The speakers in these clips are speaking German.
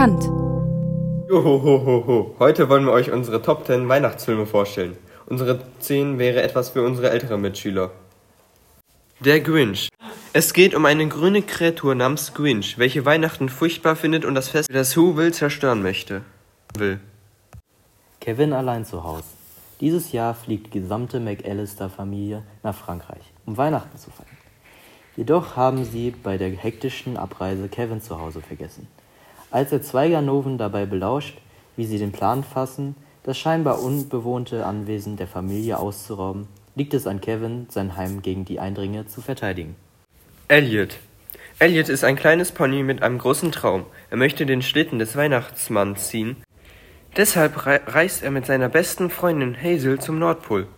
Kant. Johohoho. Heute wollen wir euch unsere Top 10 Weihnachtsfilme vorstellen. Unsere 10 wäre etwas für unsere älteren Mitschüler. Der Grinch. Es geht um eine grüne Kreatur namens Grinch, welche Weihnachten furchtbar findet und das Fest, das Who will, zerstören möchte. Will. Kevin allein zu Hause. Dieses Jahr fliegt die gesamte McAllister-Familie nach Frankreich, um Weihnachten zu feiern. Jedoch haben sie bei der hektischen Abreise Kevin zu Hause vergessen. Als er zwei Ganoven dabei belauscht, wie sie den Plan fassen, das scheinbar unbewohnte Anwesen der Familie auszurauben, liegt es an Kevin, sein Heim gegen die Eindringe zu verteidigen. Elliot. Elliot ist ein kleines Pony mit einem großen Traum. Er möchte den Schlitten des Weihnachtsmanns ziehen. Deshalb rei reist er mit seiner besten Freundin Hazel zum Nordpol.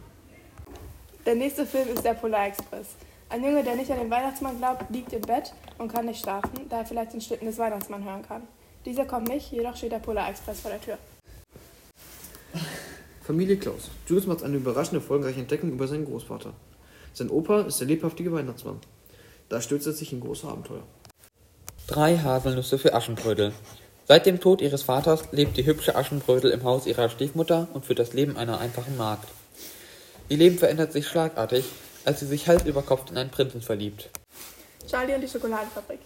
Der nächste Film ist der Polar Express. Ein Junge, der nicht an den Weihnachtsmann glaubt, liegt im Bett und kann nicht schlafen, da er vielleicht den Schlitten des Weihnachtsmanns hören kann. Dieser kommt nicht, jedoch steht der Polar Express vor der Tür. Familie Klaus. Jules macht eine überraschende folgenreiche Entdeckung über seinen Großvater. Sein Opa ist der lebhaftige Weihnachtsmann. Da stürzt er sich in große Abenteuer. Drei Haselnüsse für Aschenbrödel. Seit dem Tod ihres Vaters lebt die hübsche Aschenbrödel im Haus ihrer Stiefmutter und führt das Leben einer einfachen Magd. Ihr Leben verändert sich schlagartig, als sie sich Hals über Kopf in einen Prinzen verliebt. Charlie und die Schokoladenfabrik.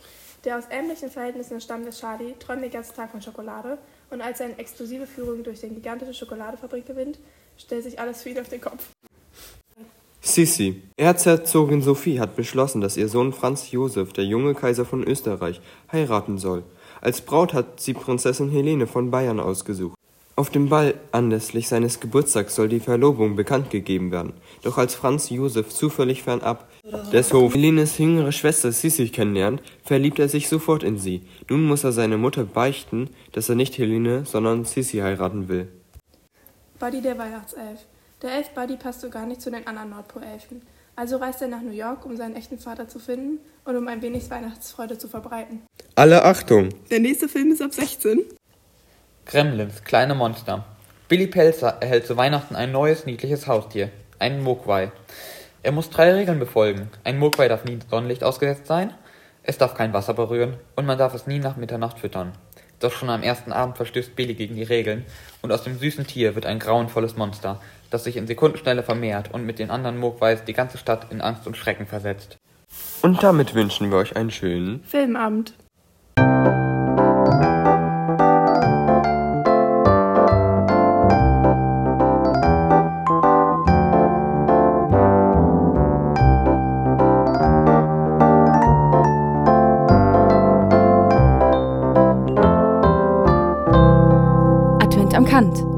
Der aus ärmlichen Verhältnissen stammende Charlie träumt den ganzen Tag von Schokolade und als er eine exklusive Führung durch die gigantische Schokoladefabrik gewinnt, stellt sich alles für ihn auf den Kopf. Sissi. Erzherzogin Sophie hat beschlossen, dass ihr Sohn Franz Josef, der junge Kaiser von Österreich, heiraten soll. Als Braut hat sie Prinzessin Helene von Bayern ausgesucht. Auf dem Ball anlässlich seines Geburtstags soll die Verlobung bekannt gegeben werden. Doch als Franz Josef zufällig fernab des Hofs Helenes jüngere Schwester Sissi kennenlernt, verliebt er sich sofort in sie. Nun muss er seine Mutter beichten, dass er nicht Helene, sondern Sissi heiraten will. Buddy der Weihnachtself. Der Elf Buddy passt so gar nicht zu den anderen Nordpolelfen. Also reist er nach New York, um seinen echten Vater zu finden und um ein wenig Weihnachtsfreude zu verbreiten. Alle Achtung! Der nächste Film ist ab 16. Gremlins, kleine Monster. Billy Pelzer erhält zu Weihnachten ein neues, niedliches Haustier, einen Mogwai. Er muss drei Regeln befolgen. Ein Mogwai darf nie Sonnenlicht ausgesetzt sein, es darf kein Wasser berühren und man darf es nie nach Mitternacht füttern. Doch schon am ersten Abend verstößt Billy gegen die Regeln und aus dem süßen Tier wird ein grauenvolles Monster, das sich in Sekundenschnelle vermehrt und mit den anderen Mogwais die ganze Stadt in Angst und Schrecken versetzt. Und damit wünschen wir euch einen schönen Filmabend. Kant.